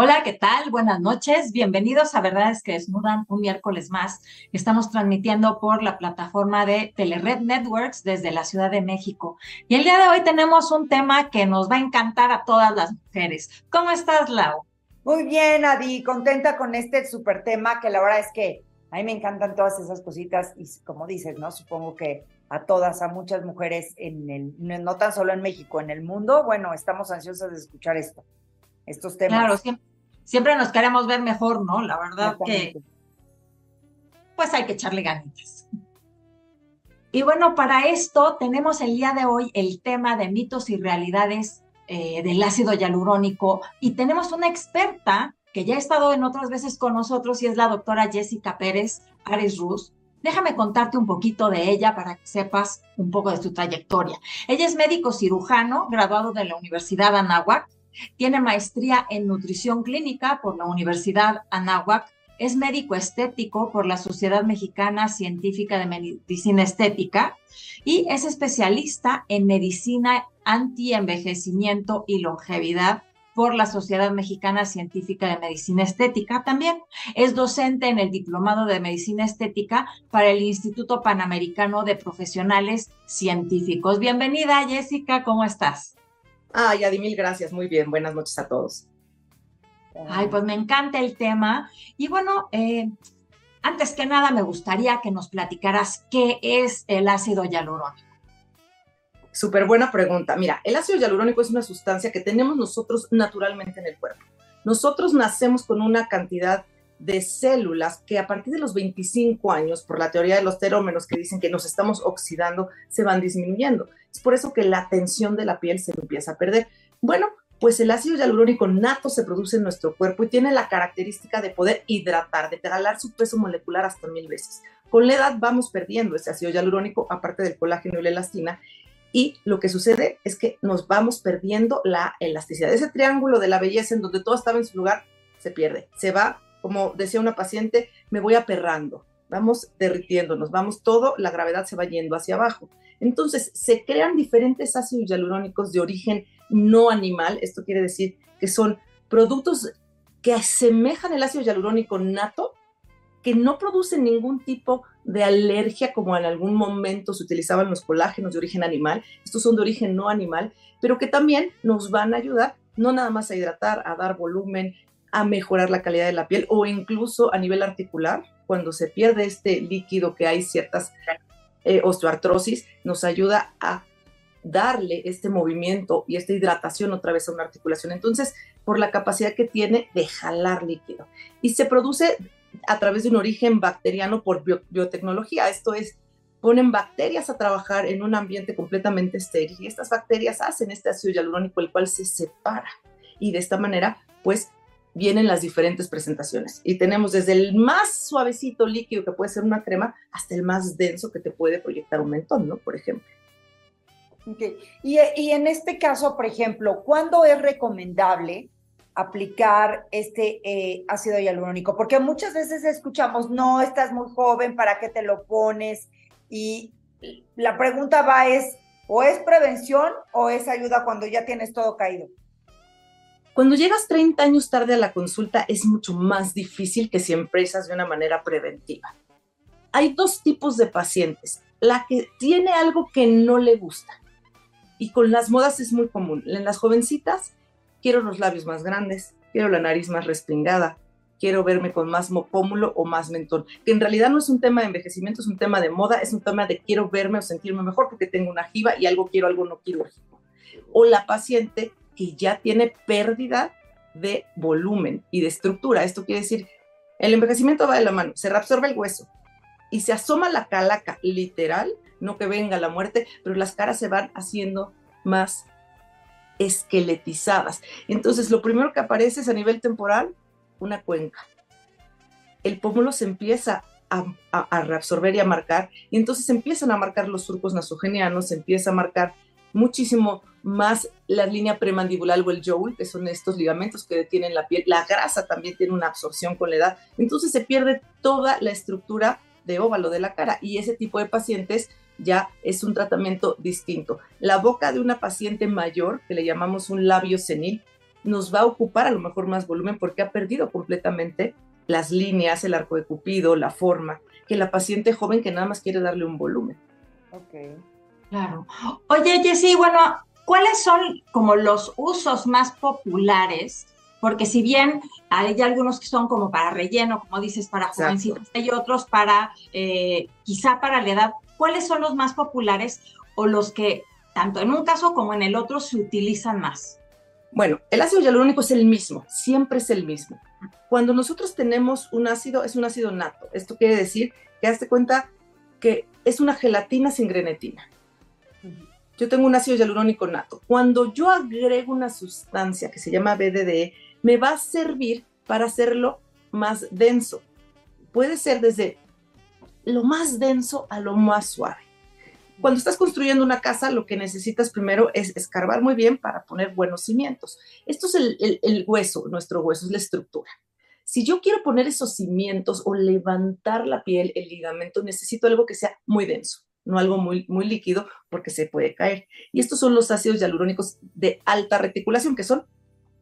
Hola, ¿qué tal? Buenas noches. Bienvenidos a Verdades que Desnudan un miércoles más. Estamos transmitiendo por la plataforma de Telered Networks desde la Ciudad de México. Y el día de hoy tenemos un tema que nos va a encantar a todas las mujeres. ¿Cómo estás, Lau? Muy bien, Adi. Contenta con este súper tema que la verdad es que a mí me encantan todas esas cositas y como dices, ¿no? Supongo que a todas, a muchas mujeres en el, no tan solo en México, en el mundo, bueno, estamos ansiosas de escuchar esto estos temas. Claro, siempre, nos queremos ver mejor, ¿no? La verdad que pues hay que echarle ganitas. Y bueno, para esto tenemos el día de hoy el tema de mitos y realidades eh, del ácido hialurónico y tenemos una experta que ya ha estado en otras veces con nosotros y es la doctora Jessica Pérez Ares Ruz. Déjame contarte un poquito de ella para que sepas un poco de su trayectoria. Ella es médico cirujano, graduado de la Universidad Anáhuac, tiene maestría en nutrición clínica por la Universidad Anáhuac. Es médico estético por la Sociedad Mexicana Científica de Medicina Estética y es especialista en medicina anti-envejecimiento y longevidad por la Sociedad Mexicana Científica de Medicina Estética. También es docente en el Diplomado de Medicina Estética para el Instituto Panamericano de Profesionales Científicos. Bienvenida, Jessica, ¿cómo estás? Ay, Adi, mil gracias. Muy bien. Buenas noches a todos. Ay, pues me encanta el tema. Y bueno, eh, antes que nada me gustaría que nos platicaras qué es el ácido hialurónico. Súper buena pregunta. Mira, el ácido hialurónico es una sustancia que tenemos nosotros naturalmente en el cuerpo. Nosotros nacemos con una cantidad de células que a partir de los 25 años, por la teoría de los terómenos que dicen que nos estamos oxidando, se van disminuyendo. Es por eso que la tensión de la piel se empieza a perder. Bueno, pues el ácido hialurónico nato se produce en nuestro cuerpo y tiene la característica de poder hidratar, de regalar su peso molecular hasta mil veces. Con la edad vamos perdiendo ese ácido hialurónico, aparte del colágeno y la elastina, y lo que sucede es que nos vamos perdiendo la elasticidad. Ese triángulo de la belleza en donde todo estaba en su lugar se pierde, se va como decía una paciente, me voy aperrando, vamos derritiéndonos, vamos todo, la gravedad se va yendo hacia abajo. Entonces, se crean diferentes ácidos hialurónicos de origen no animal, esto quiere decir que son productos que asemejan el ácido hialurónico nato, que no producen ningún tipo de alergia como en algún momento se utilizaban los colágenos de origen animal, estos son de origen no animal, pero que también nos van a ayudar no nada más a hidratar, a dar volumen, a mejorar la calidad de la piel o incluso a nivel articular, cuando se pierde este líquido que hay ciertas eh, osteoartrosis, nos ayuda a darle este movimiento y esta hidratación otra vez a una articulación. Entonces, por la capacidad que tiene de jalar líquido. Y se produce a través de un origen bacteriano por biotecnología. Esto es, ponen bacterias a trabajar en un ambiente completamente estéril y estas bacterias hacen este ácido hialurónico, el cual se separa. Y de esta manera, pues vienen las diferentes presentaciones. Y tenemos desde el más suavecito líquido que puede ser una crema hasta el más denso que te puede proyectar un mentón, ¿no? Por ejemplo. Y, en este caso, por ejemplo, ¿cuándo es recomendable aplicar este eh, ácido hialurónico? Porque muchas veces escuchamos, no, estás muy joven, ¿para qué te lo pones? Y la pregunta va es, ¿o es prevención o es ayuda cuando ya tienes todo caído? Cuando llegas 30 años tarde a la consulta es mucho más difícil que si empresas de una manera preventiva. Hay dos tipos de pacientes. La que tiene algo que no le gusta. Y con las modas es muy común. En las jovencitas, quiero los labios más grandes, quiero la nariz más respingada, quiero verme con más pómulo o más mentón. Que en realidad no es un tema de envejecimiento, es un tema de moda, es un tema de quiero verme o sentirme mejor porque tengo una jiba y algo quiero, algo no quirúrgico. O la paciente que ya tiene pérdida de volumen y de estructura. Esto quiere decir, el envejecimiento va de la mano, se reabsorbe el hueso y se asoma la calaca, literal, no que venga la muerte, pero las caras se van haciendo más esqueletizadas. Entonces, lo primero que aparece es a nivel temporal una cuenca. El pómulo se empieza a, a, reabsorber y a marcar, y entonces empiezan a marcar los surcos nasogenianos, se empieza a marcar muchísimo más la línea premandibular o el joule, que son estos ligamentos que detienen la piel. La grasa también tiene una absorción con la edad. Entonces se pierde toda la estructura de óvalo de la cara y ese tipo de pacientes ya es un tratamiento distinto. La boca de una paciente mayor, que le llamamos un labio senil, nos va a ocupar a lo mejor más volumen porque ha perdido completamente las líneas, el arco de cupido, la forma, que la paciente joven que nada más quiere darle un volumen. Claro. Oye, Jessy, bueno, ¿cuáles son como los usos más populares? Porque si bien hay algunos que son como para relleno, como dices, para jovencitos, hay otros para, eh, quizá para la edad, ¿cuáles son los más populares o los que tanto en un caso como en el otro se utilizan más? Bueno, el ácido hialurónico es el mismo, siempre es el mismo. Cuando nosotros tenemos un ácido, es un ácido nato. Esto quiere decir que hazte cuenta que es una gelatina sin grenetina. Yo tengo un ácido hialurónico nato. Cuando yo agrego una sustancia que se llama BDDE, me va a servir para hacerlo más denso. Puede ser desde lo más denso a lo más suave. Cuando estás construyendo una casa, lo que necesitas primero es escarbar muy bien para poner buenos cimientos. Esto es el, hueso, nuestro hueso es la estructura. Si yo quiero poner esos cimientos o levantar la piel, el ligamento, necesito algo que sea muy denso, no algo muy, muy líquido porque se puede caer. Y estos son los ácidos hialurónicos de alta reticulación, que son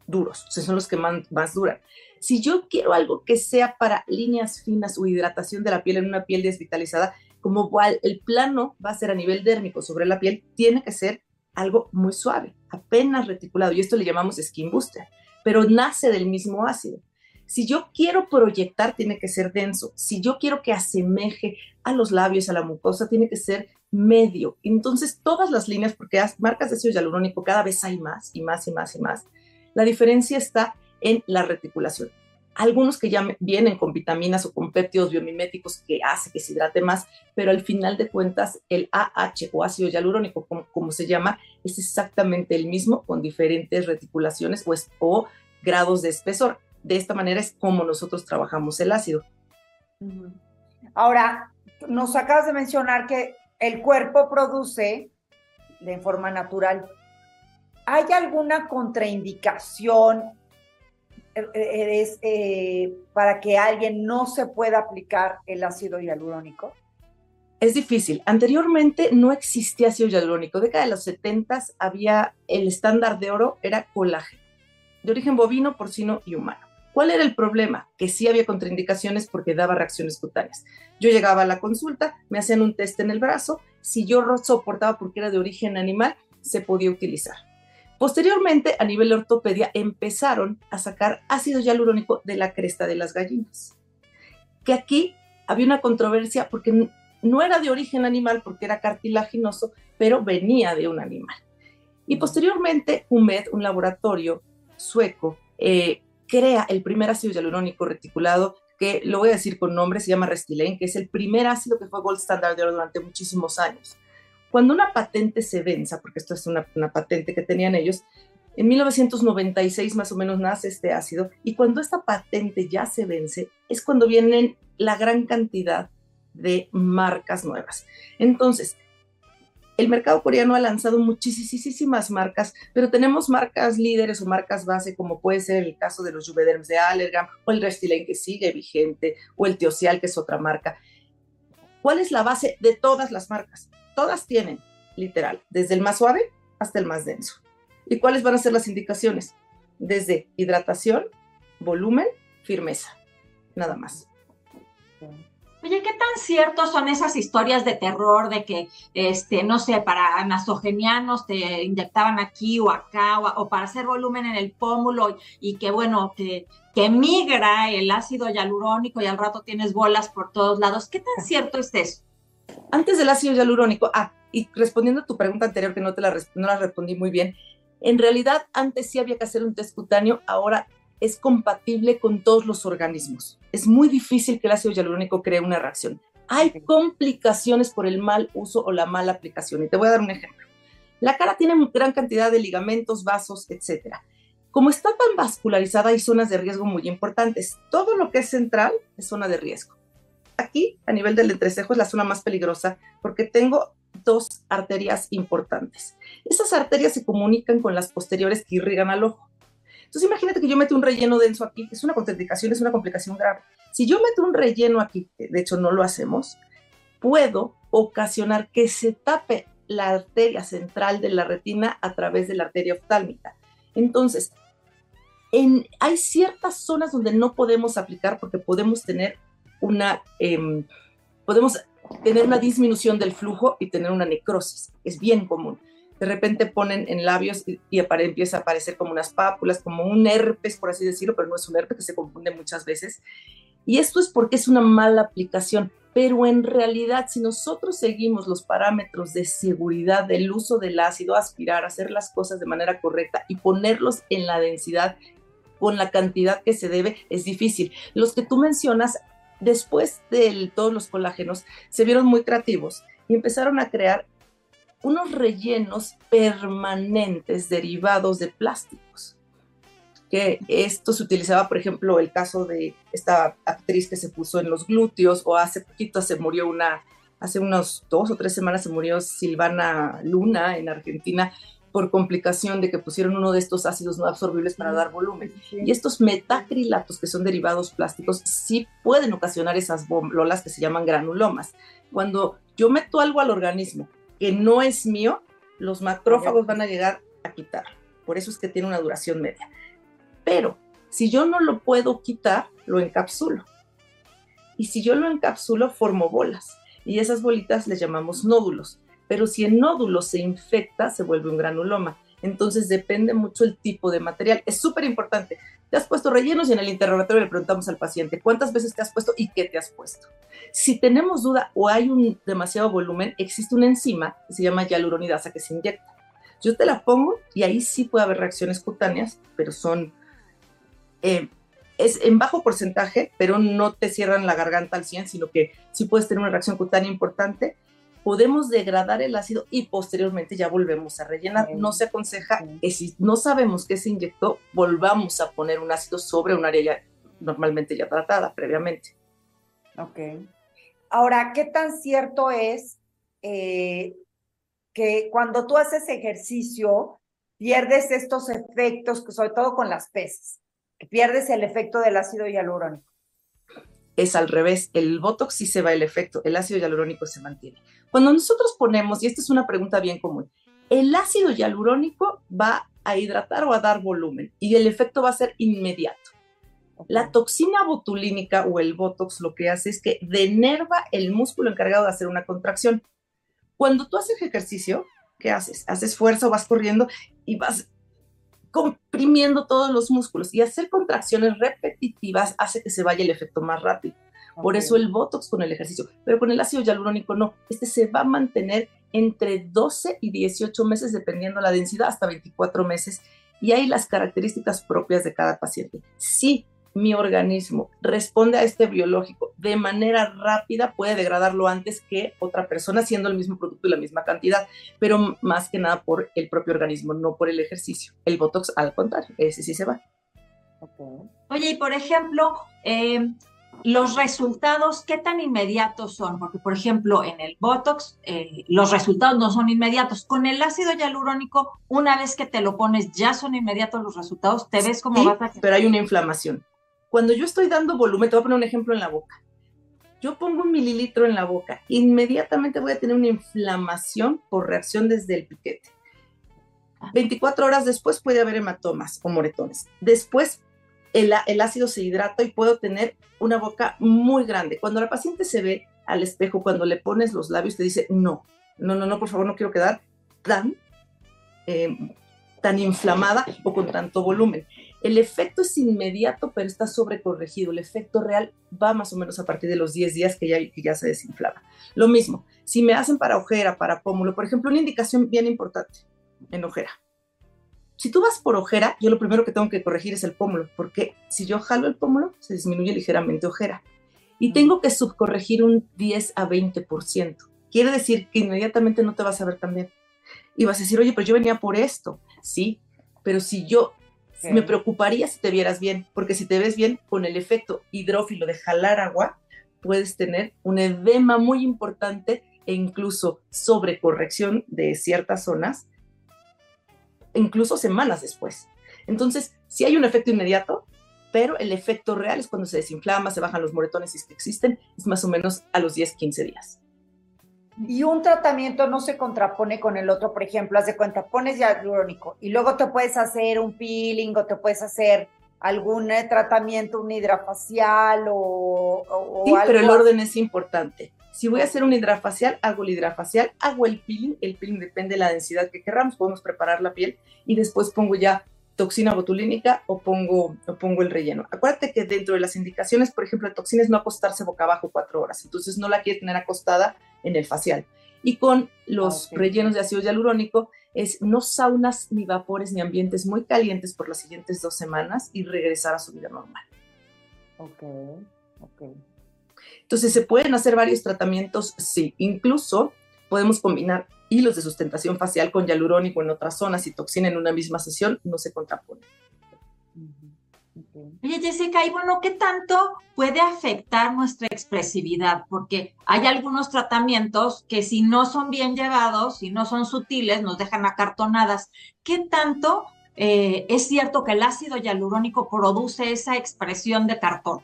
duros, son los que más, duran. Si yo quiero algo que sea para líneas finas o hidratación de la piel en una piel desvitalizada, como el plano va a ser a nivel dérmico sobre la piel, tiene que ser algo muy suave, apenas reticulado, y esto le llamamos skin booster, pero nace del mismo ácido. Si yo quiero proyectar, tiene que ser denso. Si yo quiero que asemeje a los labios, a la mucosa, tiene que ser medio. Entonces, todas las líneas, porque marcas de ácido hialurónico cada vez hay más y más y más y más, la diferencia está en la reticulación algunos que ya vienen con vitaminas o con péptidos biomiméticos que hace que se hidrate más, pero al final de cuentas el AH o ácido hialurónico, como, se llama, es exactamente el mismo con diferentes reticulaciones o, o grados de espesor. De esta manera es como nosotros trabajamos el ácido. Ahora, nos acabas de mencionar que el cuerpo produce de forma natural. ¿Hay alguna contraindicación es eh, para que alguien no se pueda aplicar el ácido hialurónico? Es difícil. Anteriormente no existía ácido hialurónico. Década de los 70 había el estándar de oro, era colágeno, de origen bovino, porcino y humano. ¿Cuál era el problema? Que sí había contraindicaciones porque daba reacciones cutáneas. Yo llegaba a la consulta, me hacían un test en el brazo, si yo soportaba porque era de origen animal, se podía utilizar. Posteriormente, a nivel de ortopedia, empezaron a sacar ácido hialurónico de la cresta de las gallinas. Que aquí había una controversia porque no era de origen animal, porque era cartilaginoso, pero venía de un animal. Y posteriormente, UMED, un laboratorio sueco, eh, crea el primer ácido hialurónico reticulado, que lo voy a decir con nombre, se llama Restylane, que es el primer ácido que fue gold standard de oro durante muchísimos años. Cuando una patente se venza, porque esto es una, patente que tenían ellos, en 1996 más o menos nace este ácido y cuando esta patente ya se vence es cuando vienen la gran cantidad de marcas nuevas. Entonces, el mercado coreano ha lanzado muchísimas marcas, pero tenemos marcas líderes o marcas base, como puede ser el caso de los Juvederms de Allergan, o el Restylane que sigue vigente, o el Teocial que es otra marca. ¿Cuál es la base de todas las marcas? Todas tienen, literal, desde el más suave hasta el más denso. ¿Y cuáles van a ser las indicaciones? Desde hidratación, volumen, firmeza, nada más. Oye, ¿qué tan ciertos son esas historias de terror de que, este, no sé, para nasogenianos te inyectaban aquí o acá, o, para hacer volumen en el pómulo y que, bueno, que, que migra el ácido hialurónico y al rato tienes bolas por todos lados? ¿Qué tan cierto es eso? Antes del ácido hialurónico, ah, y respondiendo a tu pregunta anterior que no te la, no la respondí muy bien, en realidad antes sí había que hacer un test cutáneo, ahora es compatible con todos los organismos. Es muy difícil que el ácido hialurónico cree una reacción. Hay complicaciones por el mal uso o la mala aplicación. Y te voy a dar un ejemplo. La cara tiene gran cantidad de ligamentos, vasos, etc. Como está tan vascularizada, hay zonas de riesgo muy importantes. Todo lo que es central es zona de riesgo. Aquí, a nivel del entrecejo, es la zona más peligrosa porque tengo dos arterias importantes. Esas arterias se comunican con las posteriores que irrigan al ojo. Entonces, imagínate que yo meto un relleno denso aquí, es una contraindicación, es una complicación grave. Si yo meto un relleno aquí, de hecho no lo hacemos, puedo ocasionar que se tape la arteria central de la retina a través de la arteria oftálmica. Entonces, En, hay ciertas zonas donde no podemos aplicar porque podemos tener una, em, podemos tener una disminución del flujo y tener una necrosis. Es bien común. De repente ponen en labios y, empieza a aparecer como unas pápulas, como un herpes, por así decirlo, pero no es un herpes que se confunde muchas veces. Y esto es porque es una mala aplicación. Pero en realidad, si nosotros seguimos los parámetros de seguridad del uso del ácido, aspirar, hacer las cosas de manera correcta y ponerlos en la densidad con la cantidad que se debe, es difícil. Los que tú mencionas después de todos los colágenos, se vieron muy creativos y empezaron a crear unos rellenos permanentes derivados de plásticos. Que esto se utilizaba, por ejemplo, el caso de esta actriz que se puso en los glúteos, o hace poquito se murió una, hace unos dos o tres semanas se murió Silvana Luna en Argentina, por complicación de que pusieron uno de estos ácidos no absorbibles para dar volumen. Y estos metacrilatos, que son derivados plásticos, sí pueden ocasionar esas bombolas que se llaman granulomas. Cuando yo meto algo al organismo que no es mío, los macrófagos van a llegar a quitar. Por eso es que tiene una duración media. Pero si yo no lo puedo quitar, lo encapsulo. Y si yo lo encapsulo, formo bolas. Y esas bolitas les llamamos nódulos pero si el nódulo se infecta, se vuelve un granuloma. Entonces depende mucho el tipo de material. Es súper importante. Te has puesto rellenos y en el interrogatorio le preguntamos al paciente cuántas veces te has puesto y qué te has puesto. Si tenemos duda o hay un demasiado volumen, existe una enzima que se llama hialuronidasa que se inyecta. Yo te la pongo y ahí sí puede haber reacciones cutáneas, pero son eh, es en bajo porcentaje, pero no te cierran la garganta al 100, sino que sí puedes tener una reacción cutánea importante podemos degradar el ácido y posteriormente ya volvemos a rellenar. No se aconseja que si no sabemos qué se inyectó, volvamos a poner un ácido sobre un área ya normalmente ya tratada previamente. Ok. Ahora, ¿qué tan cierto es eh, que cuando tú haces ejercicio pierdes estos efectos, sobre todo con las pesas, que pierdes el efecto del ácido hialurónico? Es al revés, el Botox sí se va el efecto, el ácido hialurónico se mantiene. Cuando nosotros ponemos, y esta es una pregunta bien común, el ácido hialurónico va a hidratar o a dar volumen y el efecto va a ser inmediato. La toxina botulínica o el Botox lo que hace es que denerva el músculo encargado de hacer una contracción. Cuando tú haces ejercicio, ¿qué haces? Haces fuerza o vas corriendo y vas comprimiendo todos los músculos y hacer contracciones repetitivas hace que se vaya el efecto más rápido. Por eso el Botox con el ejercicio, pero con el ácido hialurónico no. Este se va a mantener entre 12 y 18 meses, dependiendo la densidad, hasta 24 meses. Y hay las características propias de cada paciente. Si mi organismo responde a este biológico de manera rápida, puede degradarlo antes que otra persona, siendo el mismo producto y la misma cantidad, pero más que nada por el propio organismo, no por el ejercicio. El Botox, al contrario, ese sí se va. Oye, y por ejemplo, eh, los resultados, ¿qué tan inmediatos son? Porque, por ejemplo, en el Botox, eh, los resultados no son inmediatos. Con el ácido hialurónico, una vez que te lo pones, ya son inmediatos los resultados. Te ves como vas a... Pero hay una inflamación. Cuando yo estoy dando volumen, te voy a poner un ejemplo en la boca. Yo pongo un mililitro en la boca, inmediatamente voy a tener una inflamación por reacción desde el piquete. 24 horas después puede haber hematomas o moretones. Después el, ácido se hidrata y puedo tener una boca muy grande. Cuando la paciente se ve al espejo, cuando le pones los labios, te dice, no, no, no, no, por favor, no quiero quedar tan, em, tan inflamada o con tanto volumen. El efecto es inmediato, pero está sobrecorregido. El efecto real va más o menos a partir de los 10 días que ya, se desinflama. Lo mismo, si me hacen para ojera, para pómulo, por ejemplo, una indicación bien importante en ojera si tú vas por ojera, yo lo primero que tengo que corregir es el pómulo, porque si yo jalo el pómulo, se disminuye ligeramente ojera. Y tengo que subcorregir un 10 a 20%. Quiere decir que inmediatamente no te vas a ver tan bien. Y vas a decir, oye, pero yo venía por esto. Sí, pero si yo me preocuparía si te vieras bien, porque si te ves bien, con el efecto hidrófilo de jalar agua, puedes tener un edema muy importante e incluso sobrecorrección de ciertas zonas incluso semanas después. Entonces, sí hay un efecto inmediato, pero el efecto real es cuando se desinflama, se bajan los moretones si es existen, es más o menos a los 10, 15 días. Y un tratamiento no se contrapone con el otro, por ejemplo, haz de cuenta, pones hialurónico y luego te puedes hacer un peeling o te puedes hacer algún eh, tratamiento, un hidrafacial o, o sí, pero el orden es importante. Si voy a hacer un hidrafacial, hago el hidrafacial, hago el peeling, el peeling depende de la densidad que queramos, podemos preparar la piel y después pongo ya toxina botulínica o pongo, o pongo el relleno. Acuérdate que dentro de las indicaciones, por ejemplo, de toxinas, no acostarse boca abajo cuatro horas, entonces no la quieres tener acostada en el facial. Y con los ah, rellenos de ácido hialurónico es no saunas, ni vapores, ni ambientes muy calientes por las siguientes dos semanas y regresar a su vida normal. Ok, ok. Entonces, ¿se pueden hacer varios tratamientos? Sí, incluso podemos combinar hilos de sustentación facial con hialurónico en otras zonas y toxina en una misma sesión, no se contrapone. Oye, Jessica, y bueno, ¿qué tanto puede afectar nuestra expresividad? Porque hay algunos tratamientos que si no son bien llevados, si no son sutiles, nos dejan acartonadas. ¿Qué tanto eh, es cierto que el ácido hialurónico produce esa expresión de cartón?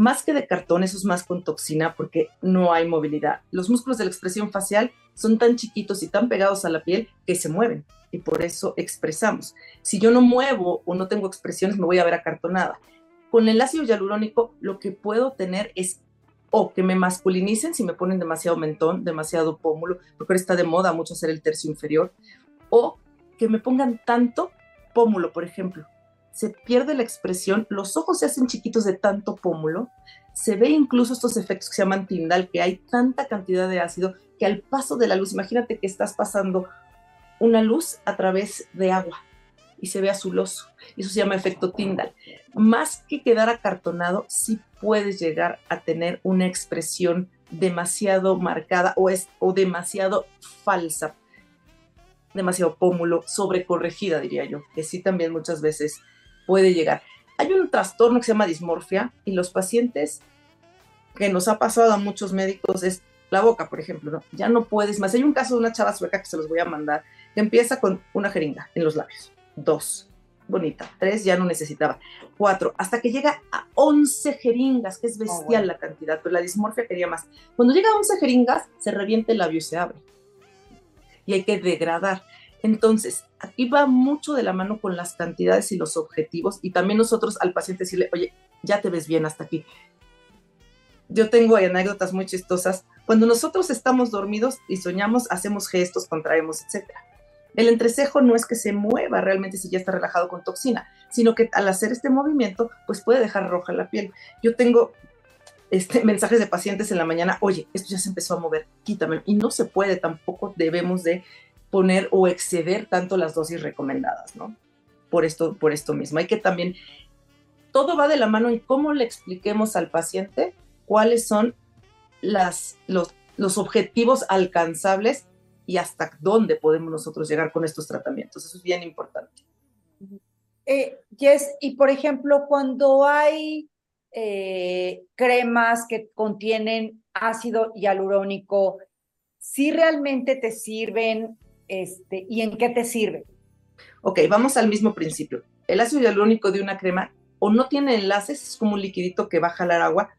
Más que de cartón, eso es más con toxina porque no hay movilidad. Los músculos de la expresión facial son tan chiquitos y tan pegados a la piel que se mueven y por eso expresamos. Si yo no muevo o no tengo expresiones, me voy a ver acartonada. Con el ácido hialurónico lo que puedo tener es o que me masculinicen si me ponen demasiado mentón, demasiado pómulo, porque está de moda mucho hacer el tercio inferior, o que me pongan tanto pómulo, por ejemplo se pierde la expresión, los ojos se hacen chiquitos de tanto pómulo, se ve incluso estos efectos que se llaman tindal, que hay tanta cantidad de ácido que al paso de la luz, imagínate que estás pasando una luz a través de agua y se ve azuloso. Eso se llama efecto Tyndall. Más que quedar acartonado, sí puedes llegar a tener una expresión demasiado marcada o, es, o demasiado falsa, demasiado pómulo, sobrecorregida, diría yo, que sí también muchas veces puede llegar. Hay un trastorno que se llama dismorfia y los pacientes que nos ha pasado a muchos médicos es la boca, por ejemplo, Ya no puedes más. Hay un caso de una chava sueca que se los voy a mandar, que empieza con una jeringa en los labios. Dos, bonita. Tres, ya no necesitaba. Cuatro, hasta que llega a once jeringas, que es oh, bestial la cantidad, pero la dismorfia quería más. Cuando llega a once jeringas, se revienta el labio y se abre. Y hay que degradar. Entonces, aquí va mucho de la mano con las cantidades y los objetivos y también nosotros al paciente decirle, oye, ya te ves bien hasta aquí. Yo tengo anécdotas muy chistosas. Cuando nosotros estamos dormidos y soñamos, hacemos gestos, contraemos, etc. El entrecejo no es que se mueva realmente si ya está relajado con toxina, sino que al hacer este movimiento, pues puede dejar roja la piel. Yo tengo este, mensajes de pacientes en la mañana, oye, esto ya se empezó a mover, quítame. Y no se puede, tampoco debemos de poner o exceder tanto las dosis recomendadas, ¿no? Por esto, por esto mismo. Hay que también, todo va de la mano en cómo le expliquemos al paciente cuáles son los, los objetivos alcanzables y hasta dónde podemos nosotros llegar con estos tratamientos. Eso es bien importante. Eh, Jess, y por ejemplo, cuando hay eh, cremas que contienen ácido hialurónico, si realmente te sirven este, ¿Y en qué te sirve? Ok, vamos al mismo principio. El ácido hialurónico de una crema o no tiene enlaces, es como un liquidito que va a jalar agua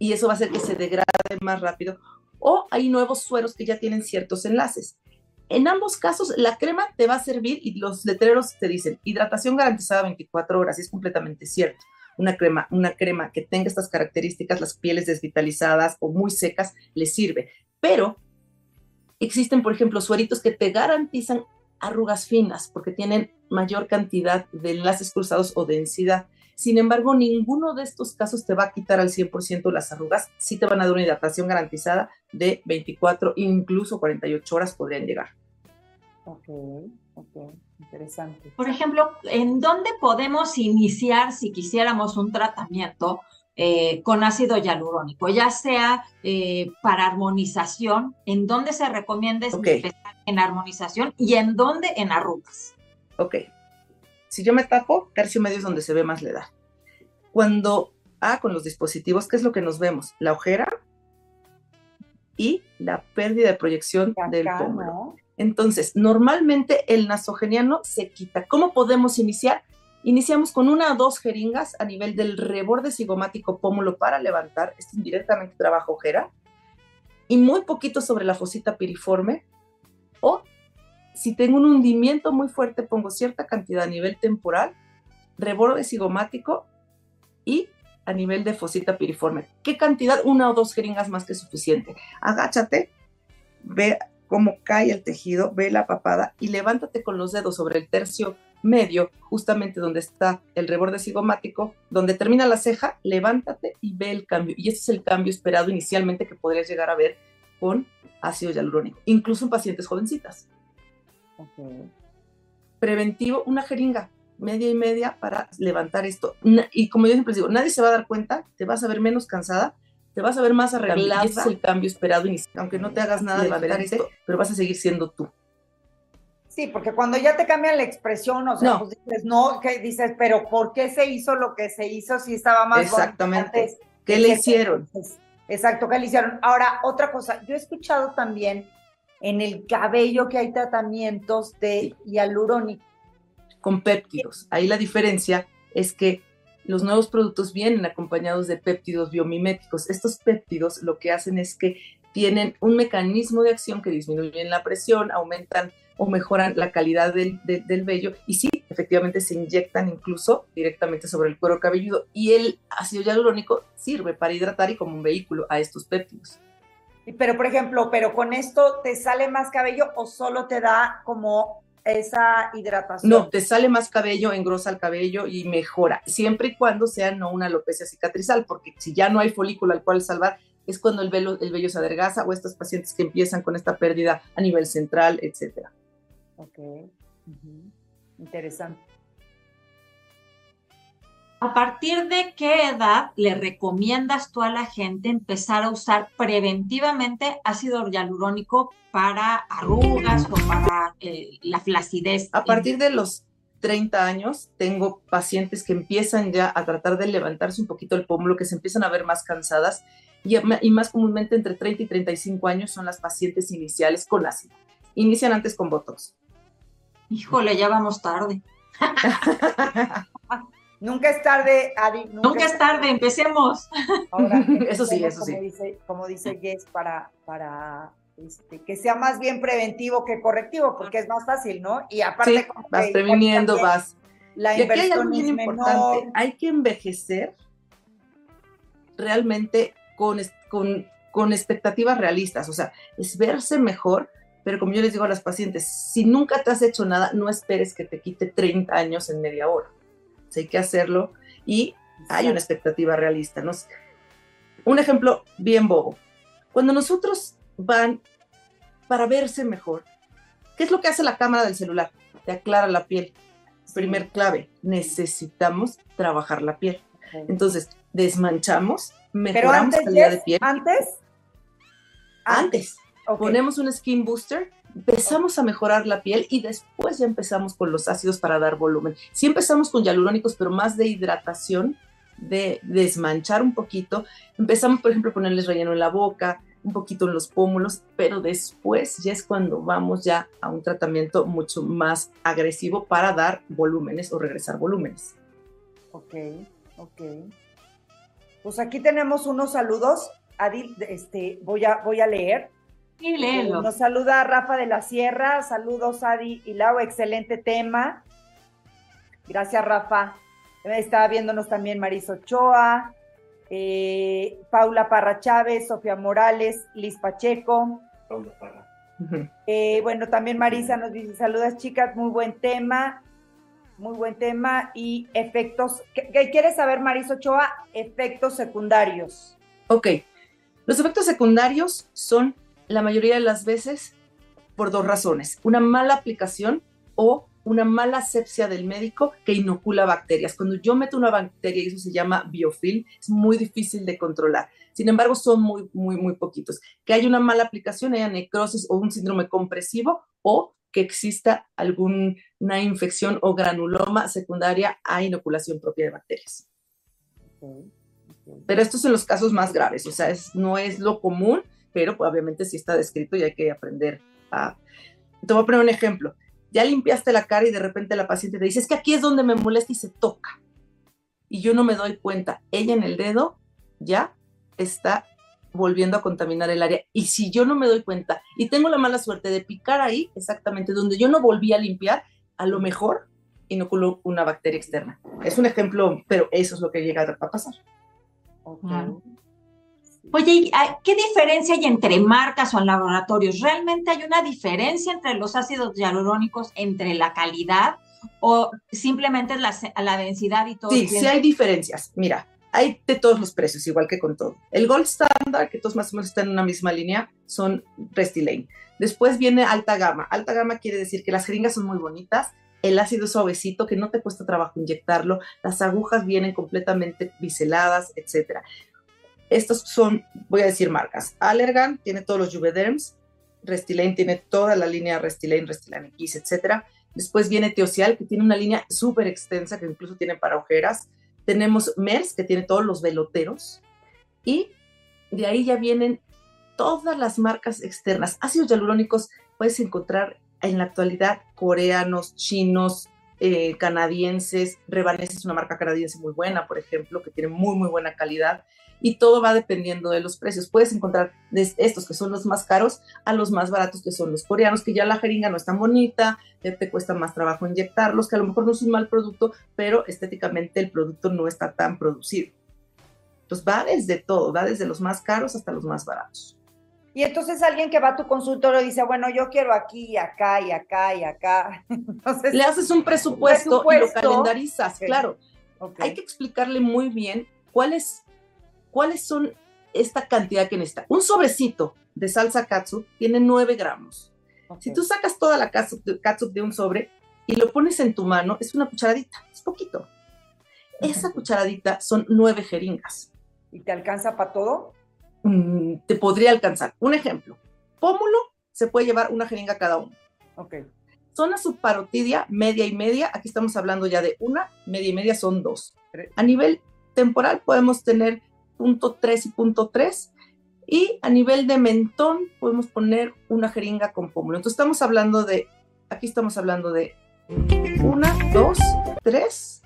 y eso va a hacer que se degrade más rápido, o hay nuevos sueros que ya tienen ciertos enlaces. En ambos casos, la crema te va a servir y los letreros te dicen hidratación garantizada 24 horas, y es completamente cierto. Una crema, una crema que tenga estas características, las pieles desvitalizadas o muy secas, le sirve. Pero Existen, por ejemplo, sueritos que te garantizan arrugas finas porque tienen mayor cantidad de enlaces cruzados o densidad. Sin embargo, ninguno de estos casos te va a quitar al 100% las arrugas. Sí te van a dar una hidratación garantizada de 24, incluso 48 horas podrían llegar. Ok, ok, interesante. Por ejemplo, ¿en dónde podemos iniciar si quisiéramos un tratamiento eh, con ácido hialurónico, ya sea eh, para armonización, en dónde se recomienda empezar en armonización y en dónde en arrugas. Ok. Si yo me tapo, tercio medio es donde se ve más la edad. Cuando, ah, con los dispositivos, ¿qué es lo que nos vemos? La ojera y la pérdida de proyección del pómulo. Entonces, normalmente el nasogeniano se quita. ¿Cómo podemos iniciar? Iniciamos con una o dos jeringas a nivel del reborde cigomático pómulo para levantar, esto indirectamente trabajo ojera, y muy poquito sobre la fosita piriforme. O si tengo un hundimiento muy fuerte, pongo cierta cantidad a nivel temporal reborde cigomático y a nivel de fosita piriforme. ¿Qué cantidad? Una o dos jeringas más que suficiente. Agáchate, ve cómo cae el tejido, ve la papada y levántate con los dedos sobre el tercio medio, justamente donde está el reborde cigomático, donde termina la ceja, levántate y ve el cambio. Y ese es el cambio esperado inicialmente que podrías llegar a ver con ácido hialurónico, incluso en pacientes jovencitas. Preventivo, una jeringa, media y media para levantar esto. Y como yo siempre digo, nadie se va a dar cuenta, te vas a ver menos cansada, te vas a ver más arreglada. ese es el cambio esperado inicial. Aunque no te hagas nada de levantar esto, pero vas a seguir siendo tú. Sí, porque cuando ya te cambian la expresión, o sea, no. Pues dices, no, que dices, pero ¿por qué se hizo lo que se hizo si estaba más Exactamente. ¿Qué le hicieron? exacto, ¿qué le hicieron? Ahora, otra cosa, yo he escuchado también en el cabello que hay tratamientos de hialurónico. Con péptidos. Ahí la diferencia es que los nuevos productos vienen acompañados de péptidos biomiméticos. Estos péptidos lo que hacen es que tienen un mecanismo de acción que disminuyen la presión, aumentan o mejoran la calidad del, vello y sí, efectivamente se inyectan incluso directamente sobre el cuero cabelludo y el ácido hialurónico sirve para hidratar y como un vehículo a estos péptidos. Pero, por ejemplo, ¿pero con esto te sale más cabello o solo te da como esa hidratación? No, te sale más cabello, engrosa el cabello y mejora, siempre y cuando sea no una alopecia cicatrizal, porque si ya no hay folículo al cual salvar, es cuando el vello, el vello se adelgaza o estos pacientes que empiezan con esta pérdida a nivel central, etcétera. Ok, interesante. ¿A partir de qué edad le recomiendas tú a la gente empezar a usar preventivamente ácido hialurónico para arrugas o para eh, la flacidez? A partir de los 30 años tengo pacientes que empiezan ya a tratar de levantarse un poquito el pómulo, que se empiezan a ver más cansadas y, y más comúnmente entre 30 y 35 años son las pacientes iniciales con ácido. Inician antes con Botox Híjole, ya vamos tarde. Nunca es tarde, Adi. Nunca, es tarde, empecemos. eso sí, eso sí. como dice Jess, para, para este, que sea más bien preventivo que correctivo, porque es más fácil, ¿no? Y aparte, vas previniendo, vas. La inversión hay es importante. Hay que envejecer realmente con, con, con expectativas realistas, o sea, es verse mejor, pero como yo les digo a las pacientes, si nunca te has hecho nada, no esperes que te quite 30 años en media hora. Hay que hacerlo y hay una expectativa realista. ¿no? Un ejemplo bien bobo. Cuando nosotros van para verse mejor, ¿qué es lo que hace la cámara del celular? Te aclara la piel. Primer clave, necesitamos trabajar la piel. Entonces, desmanchamos, mejoramos la calidad de piel. ¿Antes? Antes. Ponemos un skin booster, empezamos a mejorar la piel y después ya empezamos con los ácidos para dar volumen. Sí empezamos con hialurónicos, pero más de hidratación, de desmanchar un poquito. Empezamos, por ejemplo, a ponerles relleno en la boca, un poquito en los pómulos, pero después ya es cuando vamos ya a un tratamiento mucho más agresivo para dar volúmenes o regresar volúmenes. Ok, ok. Pues aquí tenemos unos saludos. Adil, este, voy a, voy a leer. Nos saluda Rafa de la Sierra, saludos Adi y Lau, excelente tema. Gracias Rafa. Estaba viéndonos también Maris Ochoa, eh, Paula Parra Chávez, Sofía Morales, Liz Pacheco. Paula Parra. Eh, bueno, también Marisa nos dice, saludas chicas, muy buen tema, muy buen tema y efectos, ¿qué, qué quieres saber Maris Ochoa? Efectos secundarios. Ok, los efectos secundarios son la mayoría de las veces por dos razones. Una mala aplicación o una mala asepsia del médico que inocula bacterias. Cuando yo meto una bacteria, y eso se llama biofilm, es muy difícil de controlar. Sin embargo, son muy, muy, muy poquitos. Que haya una mala aplicación, haya necrosis o un síndrome compresivo o que exista alguna infección o granuloma secundaria a inoculación propia de bacterias. Pero estos son los casos más graves, o sea, no es lo común, pero pues, obviamente sí está descrito y hay que aprender a... Te voy a poner un ejemplo. Ya limpiaste la cara y de repente la paciente te dice, es que aquí es donde me molesta y se toca. Y yo no me doy cuenta. Ella en el dedo ya está volviendo a contaminar el área. Y si yo no me doy cuenta y tengo la mala suerte de picar ahí, exactamente donde yo no volví a limpiar, a lo mejor inoculo una bacteria externa. Es un ejemplo, pero eso es lo que llega a pasar. Oye, ¿qué diferencia hay entre marcas o en laboratorios? ¿Realmente hay una diferencia entre los ácidos hialurónicos, entre la calidad o simplemente la, la densidad y todo? Sí, sí hay diferencias. Mira, hay de todos los precios, igual que con todo. El Gold Standard, que todos más o menos están en una misma línea, son Restylane. Después viene alta gama. Alta gama quiere decir que las jeringas son muy bonitas, el ácido suavecito, que no te cuesta trabajo inyectarlo, las agujas vienen completamente biseladas, etc. Estos son, voy a decir marcas. Allergan tiene todos los Juvederms, Restylane tiene toda la línea Restylane, Restylane X, etc. Después viene Teocial, que tiene una línea súper extensa, que incluso tiene para ojeras. Tenemos MERS, que tiene todos los veloteros. Y de ahí ya vienen todas las marcas externas. Ácidos hialurónicos puedes encontrar en la actualidad coreanos, chinos, eh, canadienses. Revanese es una marca canadiense muy buena, por ejemplo, que tiene muy, muy buena calidad. Y todo va dependiendo de los precios. Puedes encontrar de estos que son los más caros a los más baratos que son los coreanos, que ya la jeringa no es tan bonita, ya te cuesta más trabajo inyectarlos, que a lo mejor no es un mal producto, pero estéticamente el producto no está tan producido. Entonces va desde todo, va desde los más caros hasta los más baratos. Y entonces alguien que va a tu consultorio dice, bueno, yo quiero aquí y acá y acá y acá. Entonces, Le haces un presupuesto, y lo calendarizas, claro. Hay que explicarle muy bien cuáles, cuáles son esta cantidad que necesita. Un sobrecito de salsa katsu tiene 9 gramos. Si tú sacas toda la katsu de un sobre y lo pones en tu mano, es una cucharadita, es poquito. Esa cucharadita son 9 jeringas. ¿Y te alcanza para todo? Mm, te podría alcanzar. Un ejemplo, pómulo se puede llevar una jeringa cada uno. Ok. Zona subparotidia, media y media, aquí estamos hablando ya de una, media y media son dos. A nivel temporal podemos tener punto 3 y punto 3 y a nivel de mentón podemos poner una jeringa con pómulo. Entonces estamos hablando de, aquí estamos hablando de una, dos, tres,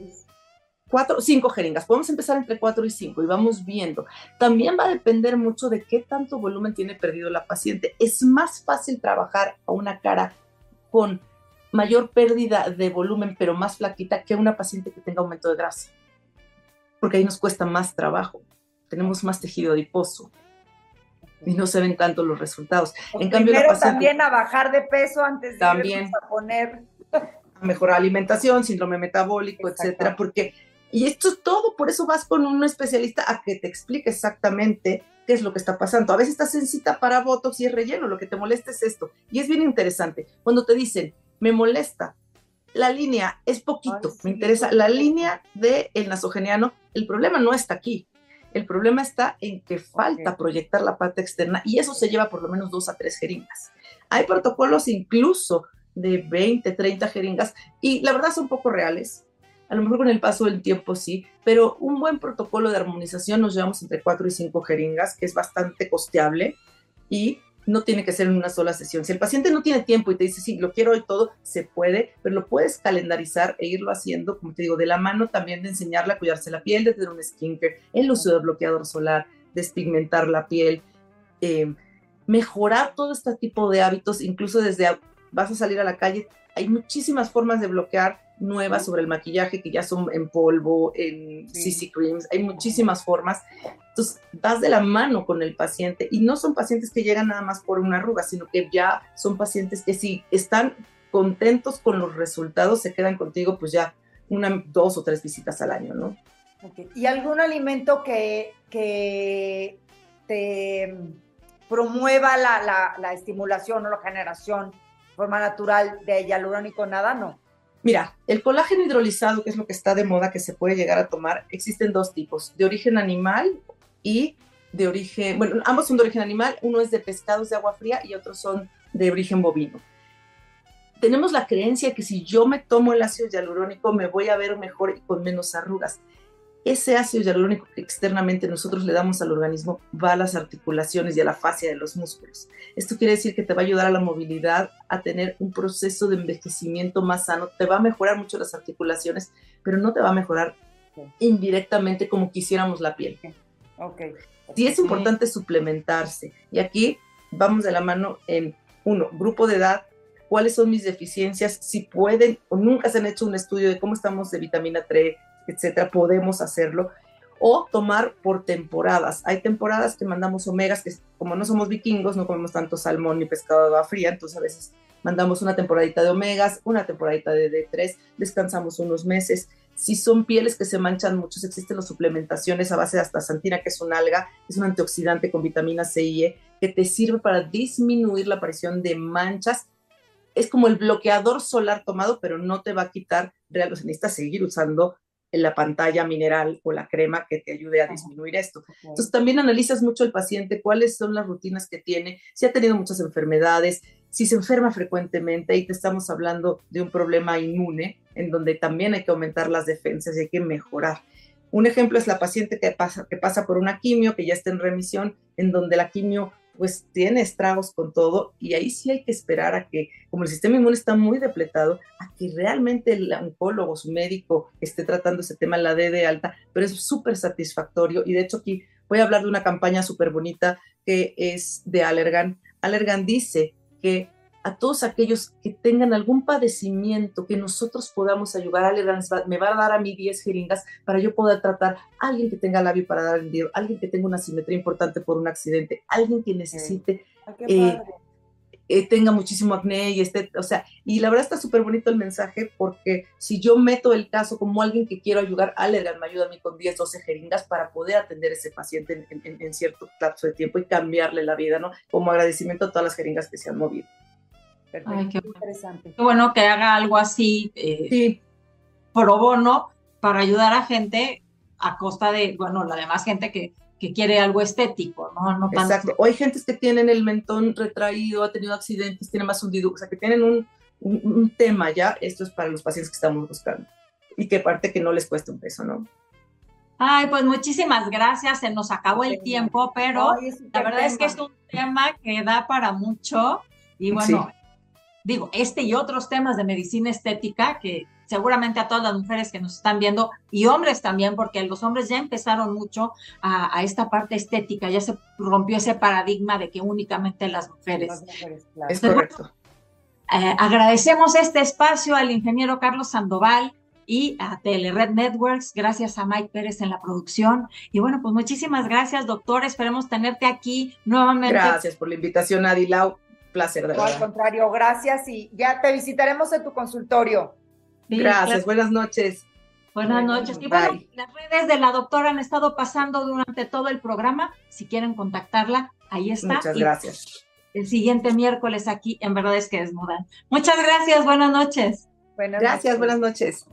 cuatro, cinco jeringas. Podemos empezar entre cuatro y cinco y vamos viendo. También va a depender mucho de qué tanto volumen tiene perdido la paciente. Es más fácil trabajar a una cara con mayor pérdida de volumen, pero más flaquita, que una paciente que tenga aumento de grasa. Porque ahí nos cuesta más trabajo. Tenemos más tejido adiposo y no se ven tanto los resultados. en cambio, paciente, también a bajar de peso antes de también, a poner a mejorar alimentación, síndrome metabólico, etcétera, porque y esto es todo, por eso vas con un especialista a que te explique exactamente qué es lo que está pasando. A veces estás en cita para Botox y es relleno, lo que te molesta es esto. Y es bien interesante. Cuando te dicen, me molesta, la línea es poquito, me interesa, la línea del el nasogeniano, el problema no está aquí. El problema está en que falta proyectar la parte externa y eso se lleva por lo menos dos a tres jeringas. Hay protocolos incluso de 20, 30 jeringas y la verdad son poco reales a lo mejor con el paso del tiempo sí, pero un buen protocolo de armonización nos llevamos entre 4 y 5 jeringas, que es bastante costeable y no tiene que ser en una sola sesión. Si el paciente no tiene tiempo y te dice, sí, lo quiero hoy todo, se puede, pero lo puedes calendarizar e irlo haciendo, como te digo, de la mano también de enseñarle a cuidarse la piel, de tener un skincare, el uso de bloqueador solar, despigmentar la piel, eh, mejorar todo este tipo de hábitos, incluso desde vas a salir a la calle, hay muchísimas formas de bloquear nuevas sobre el maquillaje que ya son en polvo, en CC creams, hay muchísimas formas. Entonces, vas de la mano con el paciente y no son pacientes que llegan nada más por una arruga, sino que ya son pacientes que si están contentos con los resultados, se quedan contigo pues ya una, dos o tres visitas al año, ¿no? ¿Y algún alimento que, que te promueva la, la, la estimulación o la generación de forma natural de hialurónico? Nada, no. Mira, el colágeno hidrolizado, que es lo que está de moda, que se puede llegar a tomar, existen dos tipos, de origen animal y de origen, bueno, ambos son de origen animal, uno es de pescados de agua fría y otros son de origen bovino. Tenemos la creencia que si yo me tomo el ácido hialurónico me voy a ver mejor y con menos arrugas ese ácido hialurónico que externamente nosotros le damos al organismo va a las articulaciones y a la fascia de los músculos. Esto quiere decir que te va a ayudar a la movilidad, a tener un proceso de envejecimiento más sano, te va a mejorar mucho las articulaciones, pero no te va a mejorar indirectamente como quisiéramos la piel. Okay. Sí es importante suplementarse y aquí vamos de la mano en uno, grupo de edad, cuáles son mis deficiencias, si pueden o nunca se han hecho un estudio de cómo estamos de vitamina 3, etcétera, podemos hacerlo. O tomar por temporadas. Hay temporadas que mandamos omegas, que como no somos vikingos, no comemos tanto salmón ni pescado de agua fría, entonces a veces mandamos una temporadita de omegas, una temporadita de D3, descansamos unos meses. Si son pieles que se manchan mucho, existen las suplementaciones a base de astaxantina, que es un alga, es un antioxidante con vitamina C y E, que te sirve para disminuir la aparición de manchas. Es como el bloqueador solar tomado, pero no te va a quitar, real, necesitas seguir usando la pantalla mineral o la crema que te ayude a disminuir esto. Entonces también analizas mucho el paciente, cuáles son las rutinas que tiene, si ha tenido muchas enfermedades, si se enferma frecuentemente y te estamos hablando de un problema inmune en donde también hay que aumentar las defensas y hay que mejorar. Un ejemplo es la paciente que pasa, que pasa por una quimio, que ya está en remisión, en donde la quimio pues tiene estragos con todo y ahí sí hay que esperar a que, como el sistema inmune está muy depletado, a que realmente el oncólogo, su médico, esté tratando ese tema, la D de alta, pero es súper satisfactorio y de hecho aquí voy a hablar de una campaña súper bonita que es de Allergan. Allergan dice que a todos aquellos que tengan algún padecimiento que nosotros podamos ayudar, Allergan me va a dar a mí 10 jeringas para yo poder tratar a alguien que tenga labio para dar el dedo, alguien que tenga una simetría importante por un accidente, alguien que necesite, eh, eh, tenga muchísimo acné y esté, o sea, y la verdad está súper bonito el mensaje porque si yo meto el caso como alguien que quiero ayudar, Allergan me ayuda a mí con 10, 12 jeringas para poder atender a ese paciente en, cierto lapso de tiempo y cambiarle la vida, ¿no? Como agradecimiento a todas las jeringas que se han movido. Ay, qué interesante. Qué bueno que haga algo así eh, sí. pro bono para ayudar a gente a costa de, bueno, la demás gente que, que quiere algo estético, ¿no? no tanto... Exacto. O hay gentes que tienen el mentón retraído, ha tenido accidentes, tiene más hundido, o sea, que tienen un, un, tema ya. Esto es para los pacientes que estamos buscando. Y que parte que no les cueste un peso, ¿no? Ay, pues muchísimas gracias. Se nos acabó el tiempo, pero la verdad es que es un tema que da para mucho. Y bueno, digo, este y otros temas de medicina estética que seguramente a todas las mujeres que nos están viendo y hombres también, porque los hombres ya empezaron mucho a, esta parte estética, ya se rompió ese paradigma de que únicamente las mujeres. Es correcto. Eh, agradecemos este espacio al ingeniero Carlos Sandoval y a Telered Networks, gracias a Mike Pérez en la producción. Y bueno, pues muchísimas gracias, doctor. Esperemos tenerte aquí nuevamente. Gracias por la invitación, Adilau placer, de verdad. al contrario, gracias y ya te visitaremos en tu consultorio. gracias, buenas noches. Buenas noches. Y bueno, las redes de la doctora han estado pasando durante todo el programa. Si quieren contactarla, ahí está. Muchas gracias. El siguiente miércoles aquí, en verdad es que desnudan. Muchas gracias, buenas noches. Buenas gracias, buenas noches.